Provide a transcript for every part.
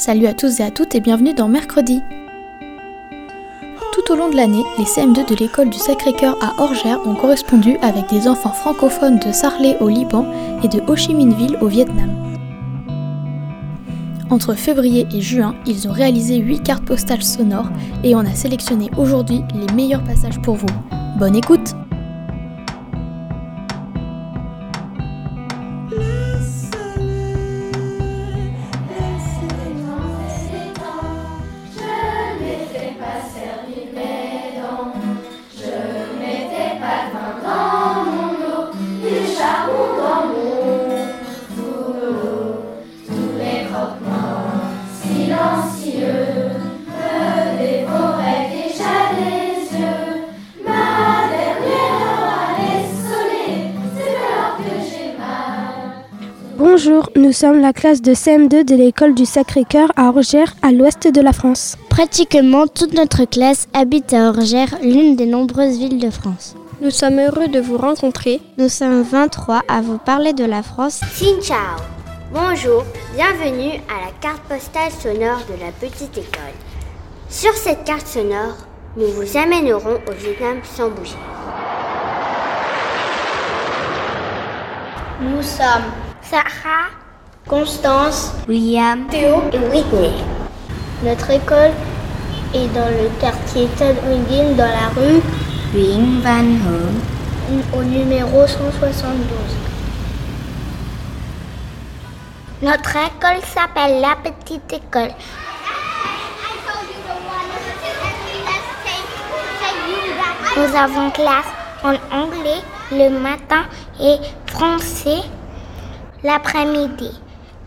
Salut à tous et à toutes et bienvenue dans Mercredi. Tout au long de l'année, les CM2 de l'école du Sacré-Cœur à Orgère ont correspondu avec des enfants francophones de Sarlé au Liban et de Ho Chi Minh Ville au Vietnam. Entre février et juin, ils ont réalisé 8 cartes postales sonores et on a sélectionné aujourd'hui les meilleurs passages pour vous. Bonne écoute Bonjour, nous sommes la classe de CM2 de l'école du Sacré-Cœur à Orgères, à l'ouest de la France. Pratiquement toute notre classe habite à Orgères, l'une des nombreuses villes de France. Nous sommes heureux de vous rencontrer. Nous sommes 23 à vous parler de la France. Xin ciao Bonjour, bienvenue à la carte postale sonore de la petite école. Sur cette carte sonore, nous vous amènerons au Vietnam sans bouger. Nous sommes Sarah, Constance, William, Théo et Whitney. Notre école est dans le quartier Uyên dans la rue Nguyễn Văn Hưởng. au numéro 172. Notre école s'appelle la petite école. Nous avons classe en anglais le matin et français l'après-midi.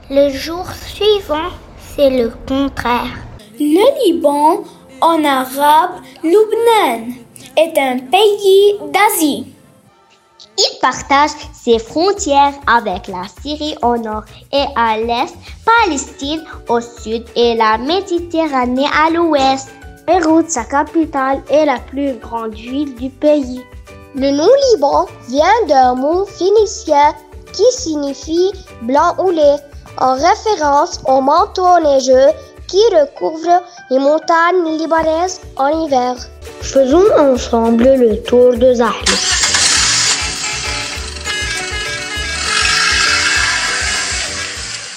Le jour suivant, c'est le contraire. Le Liban, en arabe, Lubnan, est un pays d'Asie. Il partage ses frontières avec la Syrie au nord et à l'est, Palestine au sud et la Méditerranée à l'ouest. Beyrouth, sa capitale, est la plus grande ville du pays. Le nom Liban vient d'un mot phénicien qui signifie blanc ou lait, en référence au manteau neigeux qui recouvre les montagnes libanaises en hiver. Faisons ensemble le tour de Zahle.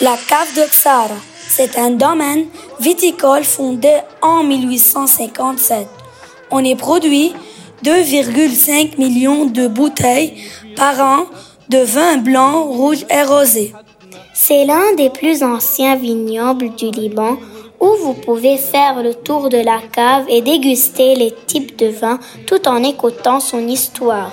La cave de Ksara, c'est un domaine viticole fondé en 1857. On y produit 2,5 millions de bouteilles par an de vin blanc, rouge et rosé. C'est l'un des plus anciens vignobles du Liban où vous pouvez faire le tour de la cave et déguster les types de vins tout en écoutant son histoire.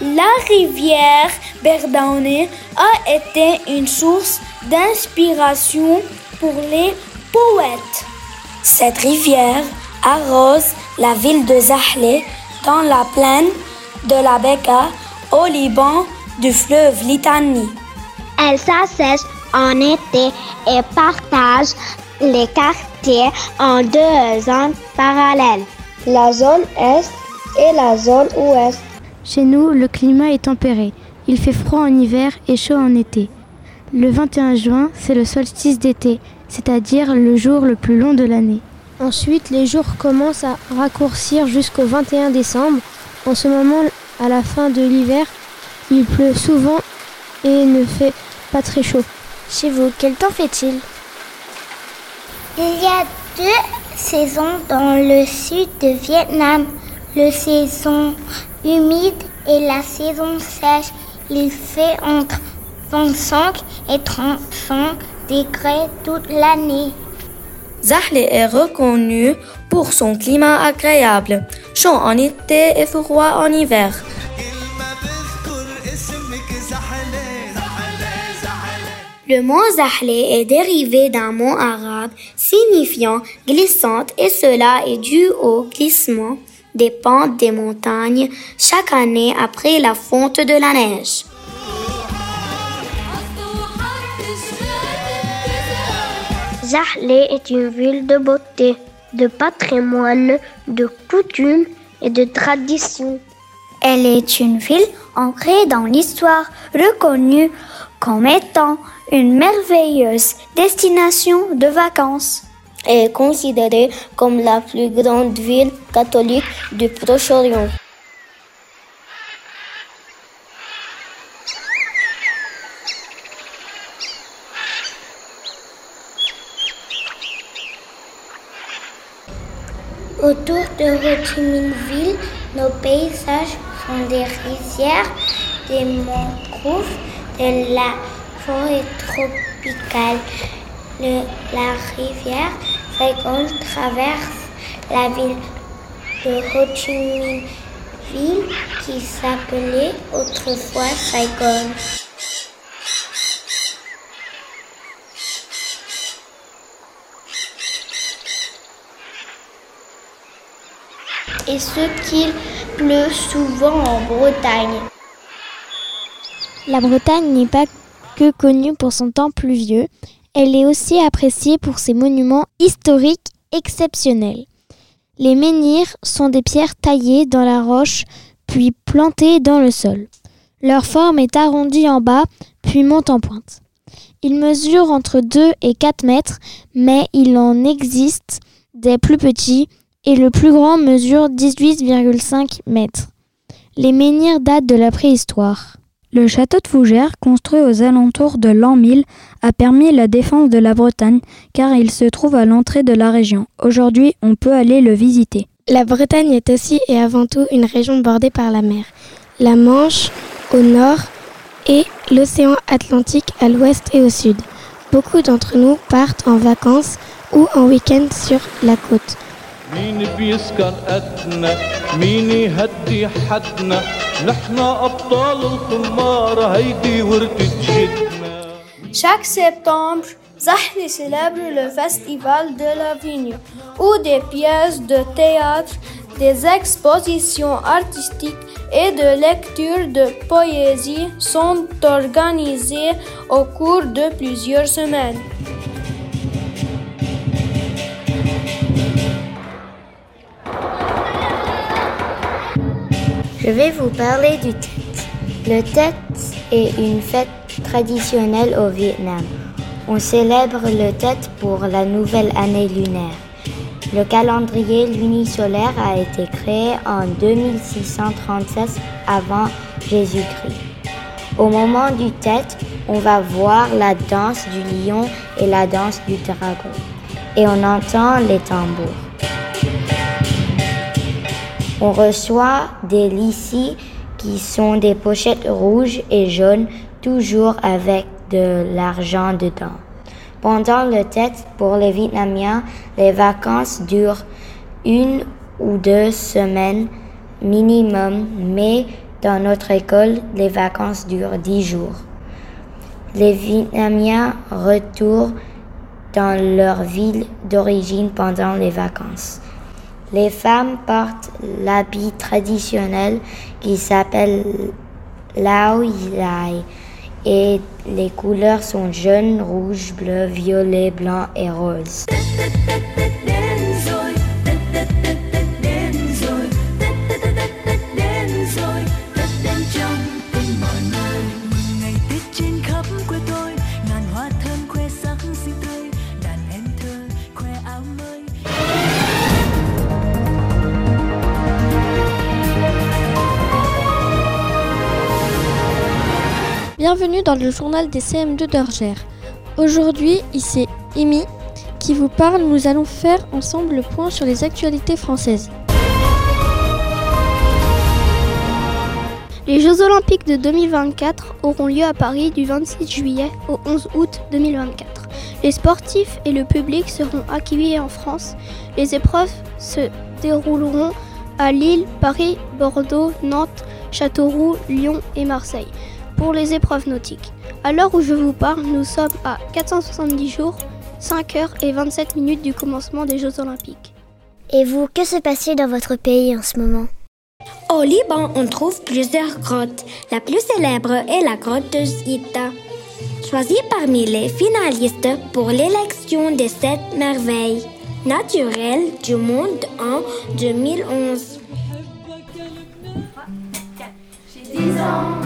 La rivière Berdaune a été une source d'inspiration pour les poètes. Cette rivière arrose la ville de Zahle dans la plaine de la Beka au Liban du fleuve Litanie. Elle s'assèche en été et partage les quartiers en deux zones parallèles. La zone Est et la zone Ouest. Chez nous, le climat est tempéré. Il fait froid en hiver et chaud en été. Le 21 juin, c'est le solstice d'été, c'est-à-dire le jour le plus long de l'année. Ensuite, les jours commencent à raccourcir jusqu'au 21 décembre. En ce moment, à la fin de l'hiver, il pleut souvent et ne fait pas très chaud. Chez vous, quel temps fait-il? Il y a deux saisons dans le sud de Vietnam. La saison humide et la saison sèche. Il fait entre 25 et 35 degrés toute l'année. Zahle est reconnu pour son climat agréable, chaud en été et froid en hiver. Le mot Zahle est dérivé d'un mot arabe signifiant glissante et cela est dû au glissement des pentes des montagnes chaque année après la fonte de la neige. Zahle est une ville de beauté, de patrimoine, de coutumes et de traditions. Elle est une ville ancrée dans l'histoire, reconnue comme étant une merveilleuse destination de vacances. Est considérée comme la plus grande ville catholique du Proche-Orient. Autour de Ho Chi Minh Ville, nos paysages sont des rizières, des mangroves, de la forêt tropicale. Le- la rivière Saigon traverse la ville de Ho Chi Minh Ville qui s'appelait autrefois Saigon. Et ce qu'il pleut souvent en Bretagne. La Bretagne n'est pas que connue pour son temps pluvieux, elle est aussi appréciée pour ses monuments historiques exceptionnels. Les menhirs sont des pierres taillées dans la roche puis plantées dans le sol. Leur forme est arrondie en bas puis monte en pointe. Ils mesurent entre 2 et 4 mètres, mais il en existe des plus petits et le plus grand mesure 18,5 mètres. Les menhirs datent de la préhistoire. Le château de Fougères, construit aux alentours de l'an 1000, a permis la défense de la Bretagne car il se trouve à l'entrée de la région. Aujourd'hui, on peut aller le visiter. La Bretagne est aussi et avant tout une région bordée par la mer. La Manche au nord et l'océan Atlantique à l'ouest et au sud. Beaucoup d'entre nous partent en vacances ou en week-end sur la côte. مين بيسكن قدنا مين يهدي حدنا نحنا أبطال الخمار هيدي ورثة جدنا Chaque septembre, Zahle célèbre le festival de la vigne, où des pièces de théâtre, des expositions artistiques et de lectures de poésie sont organisées au cours de plusieurs semaines. Je vais vous parler du Tet. Le Tet est une fête traditionnelle au Vietnam. On célèbre le Tet pour la nouvelle année lunaire. Le calendrier lunisolaire a été créé en 2636 avant Jésus-Christ. Au moment du Tet, on va voir la danse du lion et la danse du dragon. Et on entend les tambours. On reçoit des lissis qui sont des pochettes rouges et jaunes, toujours avec de l'argent dedans. Pendant le Tet, pour les Vietnamiens, les vacances durent une ou deux semaines minimum, mais dans notre école, les vacances durent dix jours. Les Vietnamiens retournent dans leur ville d'origine pendant les vacances. Les femmes portent l'habit traditionnel qui s'appelle Lao Lai et les couleurs sont jaune, rouge, bleu, violet, blanc et rose. Bienvenue dans le journal des CM2 d'Orgère. Aujourd'hui, ici Amy qui vous parle. Nous allons faire ensemble le point sur les actualités françaises. Les Jeux olympiques de 2024 auront lieu à Paris du 26 juillet au 11 août 2024. Les sportifs et le public seront accueillis en France. Les épreuves se dérouleront à Lille, Paris, Bordeaux, Nantes, Châteauroux, Lyon et Marseille pour les épreuves nautiques. À l'heure où je vous parle, nous sommes à 470 jours, 5 heures et 27 minutes du commencement des Jeux olympiques. Et vous, que se passe-t-il dans votre pays en ce moment? Au Liban, on trouve plusieurs grottes. La plus célèbre est la grotte de Zita, choisie parmi les finalistes pour l'élection des sept merveilles naturelles du monde en 2011. J'ai 10 ans,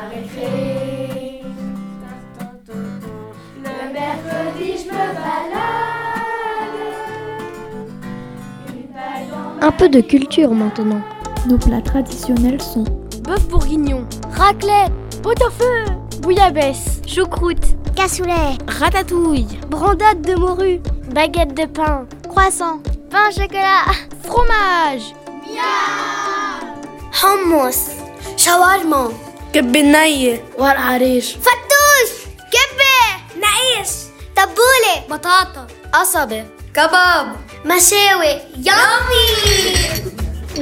Un peu de culture maintenant. Nos plats traditionnels sont Bœuf bourguignon, raclette, pot-au-feu, bouillabaisse, choucroute, Cassoulet, ratatouille, brandade de morue, baguette de pain, croissant, pain au chocolat, fromage. Hummus, shawarma, كبنية ورق عريش فتوش, كبة, نعيش, تبولة, بطاطا, قصبة, كباب, Masewe, yummy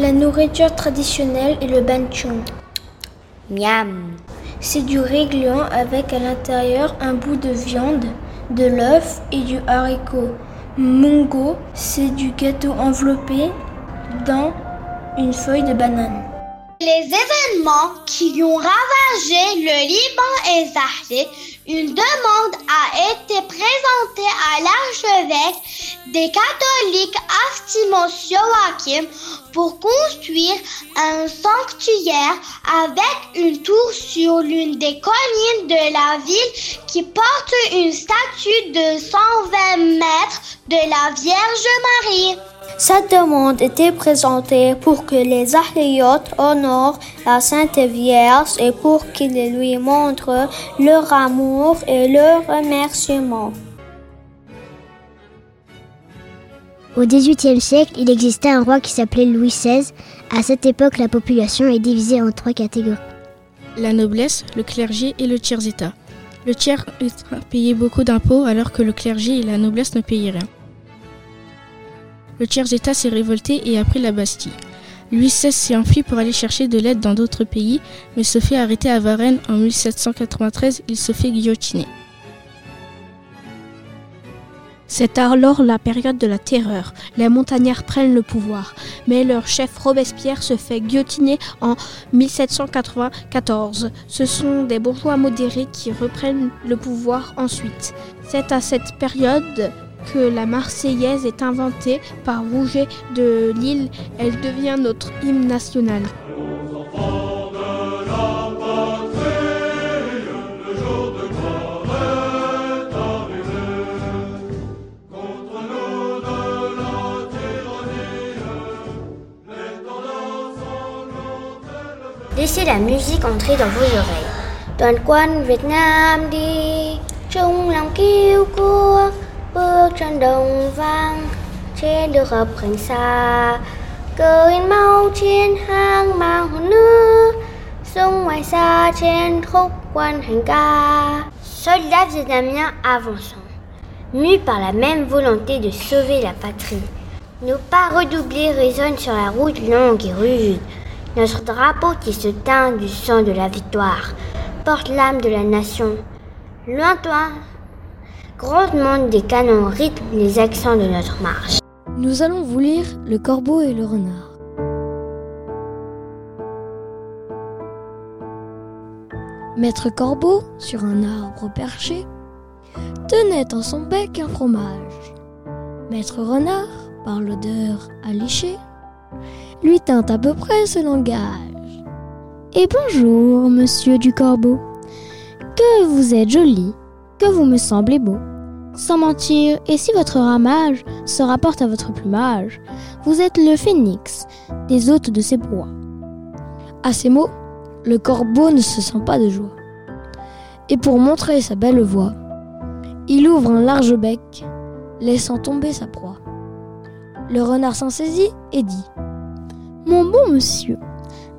La nourriture traditionnelle est le banchung. Miam C'est du riz avec à l'intérieur un bout de viande, de l'œuf et du haricot. Mungo, c'est du gâteau enveloppé dans une feuille de banane. Les événements qui ont ravagé le Liban et Zahle, une demande a été présentée à l'archevêque des catholiques Astimos Joachim pour construire un sanctuaire avec une tour sur l'une des collines de la ville qui porte une statue de 120 mètres de la Vierge Marie. Cette demande était présentée pour que les Ahliotes honorent la Sainte Vierge et pour qu'ils lui montrent leur amour et leur remerciement. Au XVIIIe siècle, il existait un roi qui s'appelait Louis XVI. À cette époque, la population est divisée en trois catégories. La noblesse, le clergé et le tiers-état. Le tiers état payait beaucoup d'impôts alors que le clergé et la noblesse ne payaient rien. Le tiers-état s'est révolté et a pris la Bastille. Louis XVI s'est enfui pour aller chercher de l'aide dans d'autres pays, mais se fait arrêter à Varennes en 1793, il se fait guillotiner. C'est alors la période de la terreur. Les montagnards prennent le pouvoir, mais leur chef Robespierre se fait guillotiner en 1794. Ce sont des bourgeois modérés qui reprennent le pouvoir ensuite. C'est à cette période que la Marseillaise est inventée par Rouget de Lille. Elle devient notre hymne national. Laissez la musique entrer dans vos oreilles. Chung Soldats vietnamiens avançant, mus par la même volonté de sauver la patrie. Nos pas redoublés résonnent sur la route longue et rude. Notre drapeau qui se teint du sang de la victoire porte l'âme de la nation. Lointain, grondement des canons rythme les accents de notre marche. Nous allons vous lire Le corbeau et le renard. Maître Corbeau, sur un arbre perché, tenait en son bec un fromage. Maître Renard, par l'odeur alléché, lui tint à peu près ce langage. Et bonjour, monsieur du corbeau. Que vous êtes joli, que vous me semblez beau. Sans mentir, et si votre ramage se rapporte à votre plumage, vous êtes le phénix des hôtes de ses proies. À ces mots, le corbeau ne se sent pas de joie. Et pour montrer sa belle voix, il ouvre un large bec, laissant tomber sa proie. Le renard s'en saisit et dit Mon bon monsieur,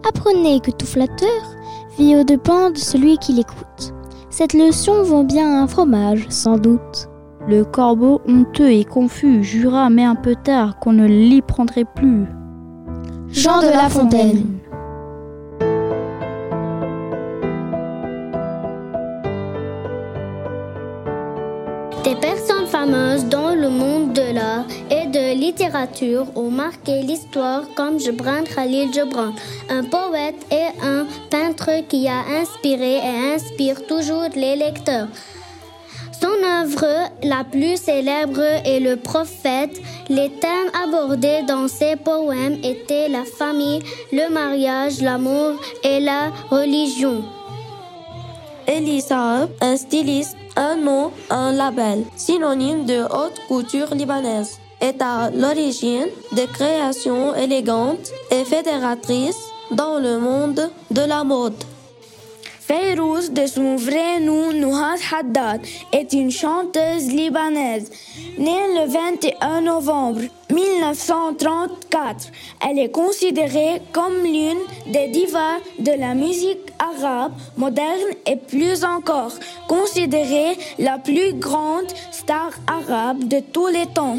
apprenez que tout flatteur vit au dépens de celui qui l'écoute. Cette leçon vaut bien un fromage, sans doute. Le corbeau, honteux et confus, jura, mais un peu tard, qu'on ne l'y prendrait plus. Jean de La Fontaine. Littérature ont marqué l'histoire comme Gibran Khalil Gibran, un poète et un peintre qui a inspiré et inspire toujours les lecteurs. Son œuvre la plus célèbre est Le Prophète. Les thèmes abordés dans ses poèmes étaient la famille, le mariage, l'amour et la religion. Elisa, un styliste, un nom, un label, synonyme de haute couture libanaise, est à l'origine de créations élégantes et fédératrices dans le monde de la mode. Fayrouz, de son vrai nom Nouhat Haddad, est une chanteuse libanaise. Née le 21 novembre 1934, elle est considérée comme l'une des divas de la musique arabe moderne et plus encore considérée la plus grande star arabe de tous les temps.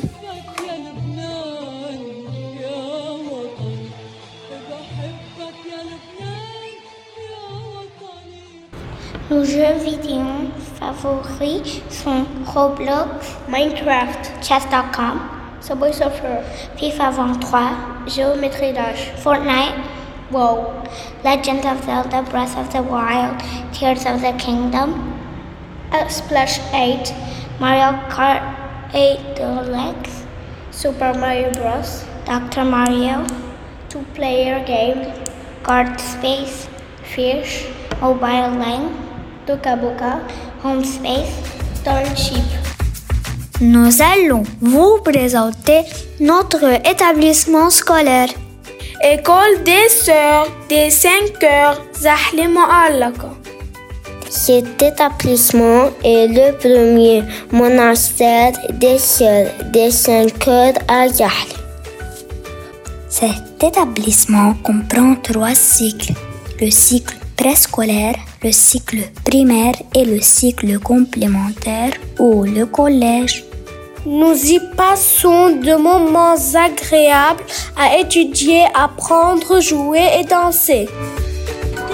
Nos jeux vidéo favoris sont Roblox, Minecraft, Chess.com, Subway Surfer, FIFA 23, Geometry Dash, Fortnite, WoW, Legend of Zelda Breath of the Wild, Tears of the Kingdom, Splash 8, Mario Kart 8 Deluxe, Super Mario Bros., Dr. Mario, two-player game, Card Space, Fish, Mobile Lane, Toka Home Space, Starship. Nous allons vous présenter notre établissement scolaire. École des Sœurs des 5 heures Zahli. Cet établissement est le premier monastère des sœurs des 5 heures à Yahl. Cet établissement comprend trois cycles. Le cycle préscolaire, le cycle primaire et le cycle complémentaire ou le collège. Nous y passons de moments agréables à étudier, apprendre, jouer et danser.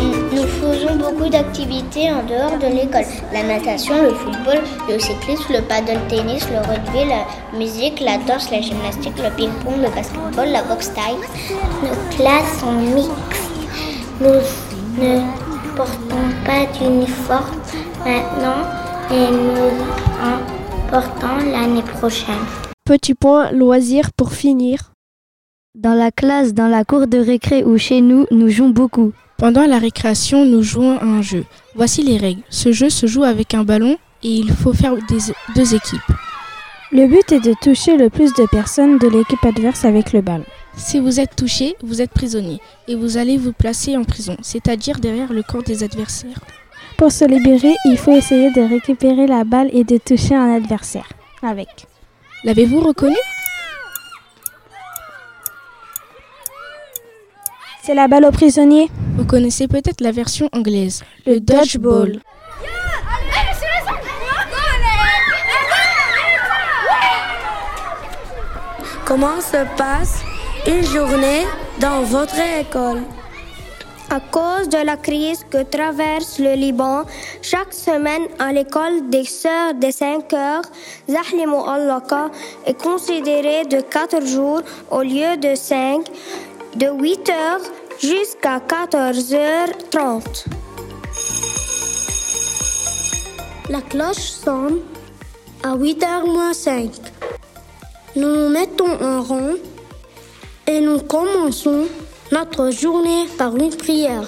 Nous faisons beaucoup d'activités en dehors de l'école. La natation, le football, le cyclisme, le paddle tennis, le rugby, la musique, la danse, la gymnastique, le ping-pong, le basketball, la boxe taille. Nos classes sont mixtes. Nous ne portons pas d'uniforme maintenant et nous en portons l'année prochaine. Petit point loisir pour finir. Dans la classe, dans la cour de récré ou chez nous, nous jouons beaucoup. Pendant la récréation, nous jouons à un jeu. Voici les règles. Ce jeu se joue avec un ballon et il faut faire des, deux équipes. Le but est de toucher le plus de personnes de l'équipe adverse avec le ballon. Si vous êtes touché, vous êtes prisonnier et vous allez vous placer en prison, c'est-à-dire derrière le camp des adversaires. Pour se libérer, il faut essayer de récupérer la balle et de toucher un adversaire avec. L'avez-vous reconnu? C'est la balle au prisonnier. Vous connaissez peut-être la version anglaise, le, le dodgeball. Comment se passe une journée dans votre école À cause de la crise que traverse le Liban, chaque semaine à l'école des Sœurs des 5 heures, Zahli Mu'allaka est considérée de 4 jours au lieu de 5, de 8 heures jusqu'à 14h30. La cloche sonne à 8h moins 5. Nous nous mettons en rond et nous commençons notre journée par une prière.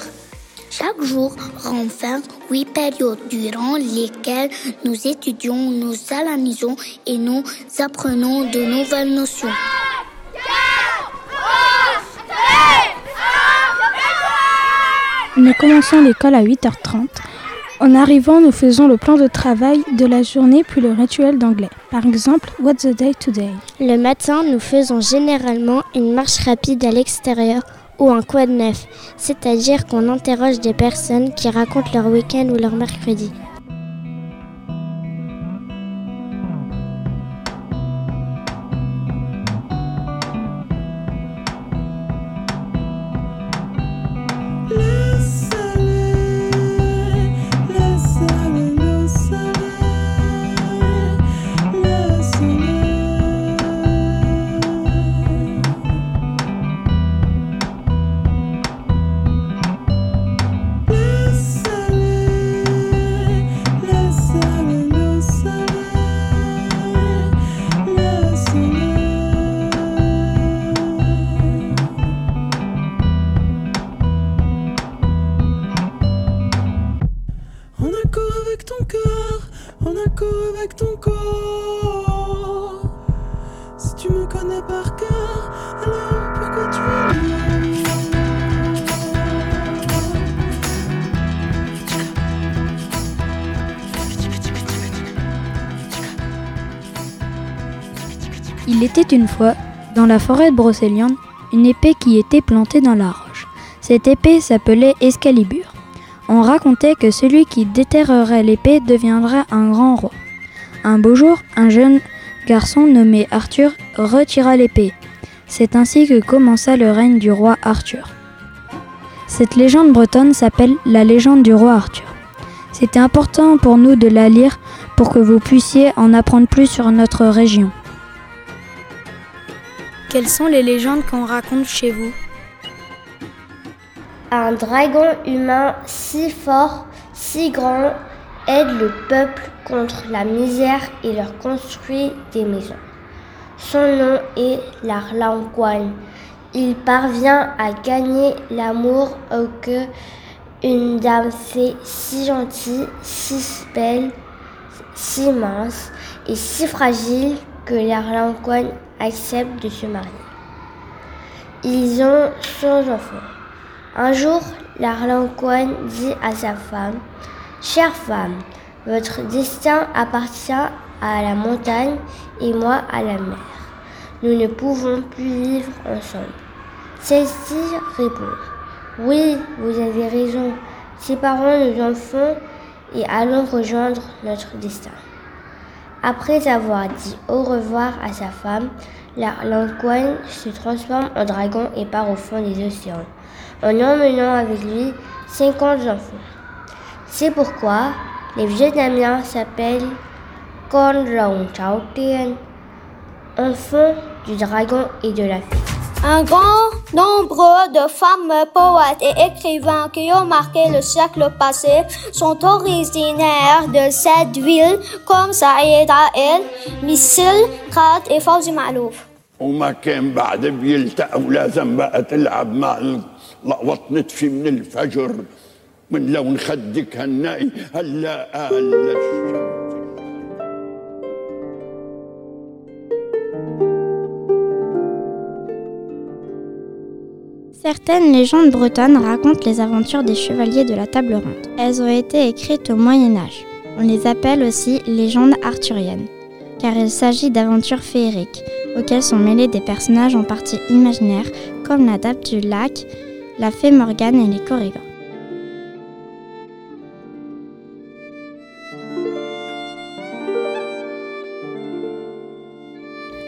Chaque jour renferme huit périodes durant lesquelles nous étudions, nous analysons et nous apprenons de nouvelles notions. Nous commençons l'école à 8h30. En arrivant, nous faisons le plan de travail de la journée puis le rituel d'anglais. Par exemple, What's the day today Le matin, nous faisons généralement une marche rapide à l'extérieur ou un quad neuf, c'est-à-dire qu'on interroge des personnes qui racontent leur week-end ou leur mercredi. Une fois, dans la forêt de Brocéliande, une épée qui était plantée dans la roche. Cette épée s'appelait Excalibur. On racontait que celui qui déterrerait l'épée deviendrait un grand roi. Un beau jour, un jeune garçon nommé Arthur retira l'épée. C'est ainsi que commença le règne du roi Arthur. Cette légende bretonne s'appelle la légende du roi Arthur. C'était important pour nous de la lire pour que vous puissiez en apprendre plus sur notre région. Quelles sont les légendes qu'on raconte chez vous Un dragon humain si fort, si grand, aide le peuple contre la misère et leur construit des maisons. Son nom est l'Arlanquan. Il parvient à gagner l'amour au que une dame fait si gentille, si belle, si mince et si fragile que accepte de se marier. Ils ont 100 enfants. Un jour, l'Arlanquan dit à sa femme Chère femme, votre destin appartient à la montagne et moi à la mer. Nous ne pouvons plus vivre ensemble. Celle-ci répond Oui, vous avez raison. Séparons nos enfants et allons rejoindre notre destin. Après avoir dit au revoir à sa femme, l'Arlanquan se transforme en dragon et part au fond des océans, en emmenant avec lui 50 enfants. C'est pourquoi les Vietnamiens s'appellent Con Rồng Chao Tien, enfants du dragon et de la fée. Un grand nombre de femmes poètes et écrivains qui ont marqué le siècle passé sont originaires de cette ville comme Saïda El, Missil, Khat et Fawzi Malouf. وما كان بعد بيلتقى ولازم بقى تلعب مع لقوط نتفي من الفجر من لون خدك هالنقي هلا هلا Certaines légendes bretonnes racontent les aventures des chevaliers de la table ronde. Elles ont été écrites au Moyen Âge. On les appelle aussi légendes arthuriennes, car il s'agit d'aventures féeriques, auxquelles sont mêlés des personnages en partie imaginaires, comme la Dame du Lac, la Fée Morgane et les Corrigans.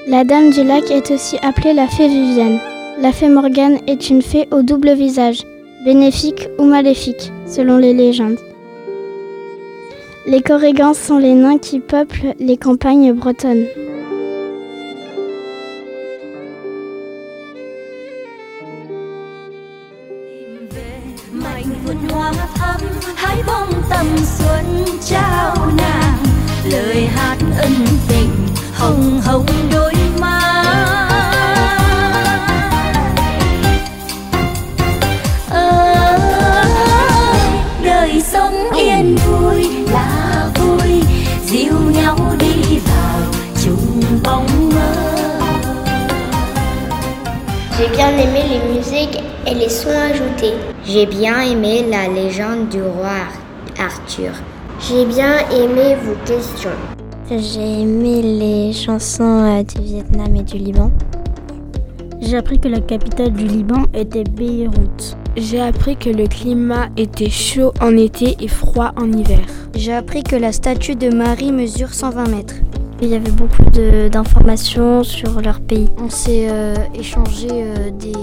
La Dame du Lac est aussi appelée la Fée Vivienne. La fée Morgane est une fée au double visage, bénéfique ou maléfique, selon les légendes. Les Corrigans sont les nains qui peuplent les campagnes bretonnes. Ajoutés. J'ai bien aimé la légende du roi Arthur. J'ai bien aimé vos questions. J'ai aimé les chansons du Vietnam et du Liban. J'ai appris que la capitale du Liban était Beyrouth. J'ai appris que le climat était chaud en été et froid en hiver. J'ai appris que la statue de Marie mesure 120 mètres. Il y avait beaucoup d'informations sur leur pays. On s'est euh, échangé euh, des,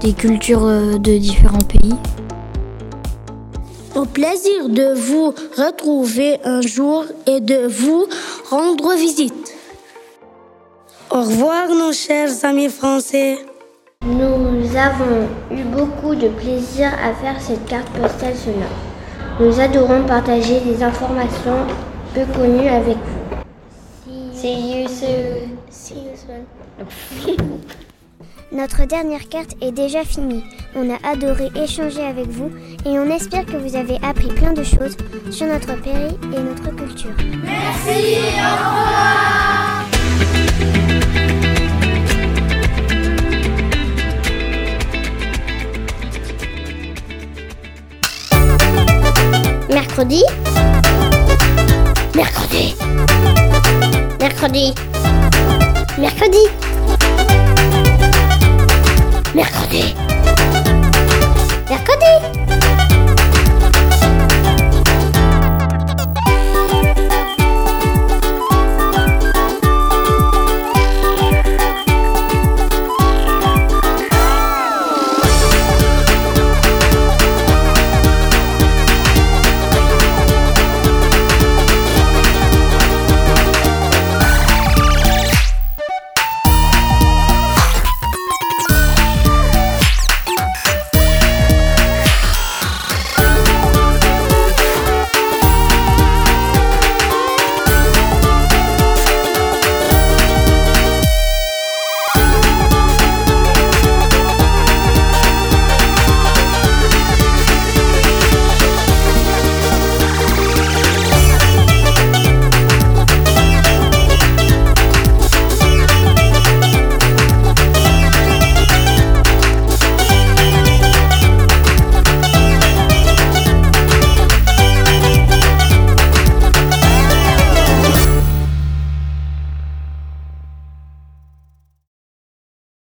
des, cultures euh, de différents pays. Au plaisir de vous retrouver un jour et de vous rendre visite. Au revoir nos chers amis français. Nous avons eu beaucoup de plaisir à faire cette carte postale sonore. Nous adorons partager des informations peu connues avec vous. See you soon. See you soon. Notre dernière carte est déjà finie. On a adoré échanger avec vous et on espère que vous avez appris plein de choses sur notre pays et notre culture. Merci, au revoir. Mercredi. Mercredi. Mercredi. Mercredi. Mercredi. Mercredi.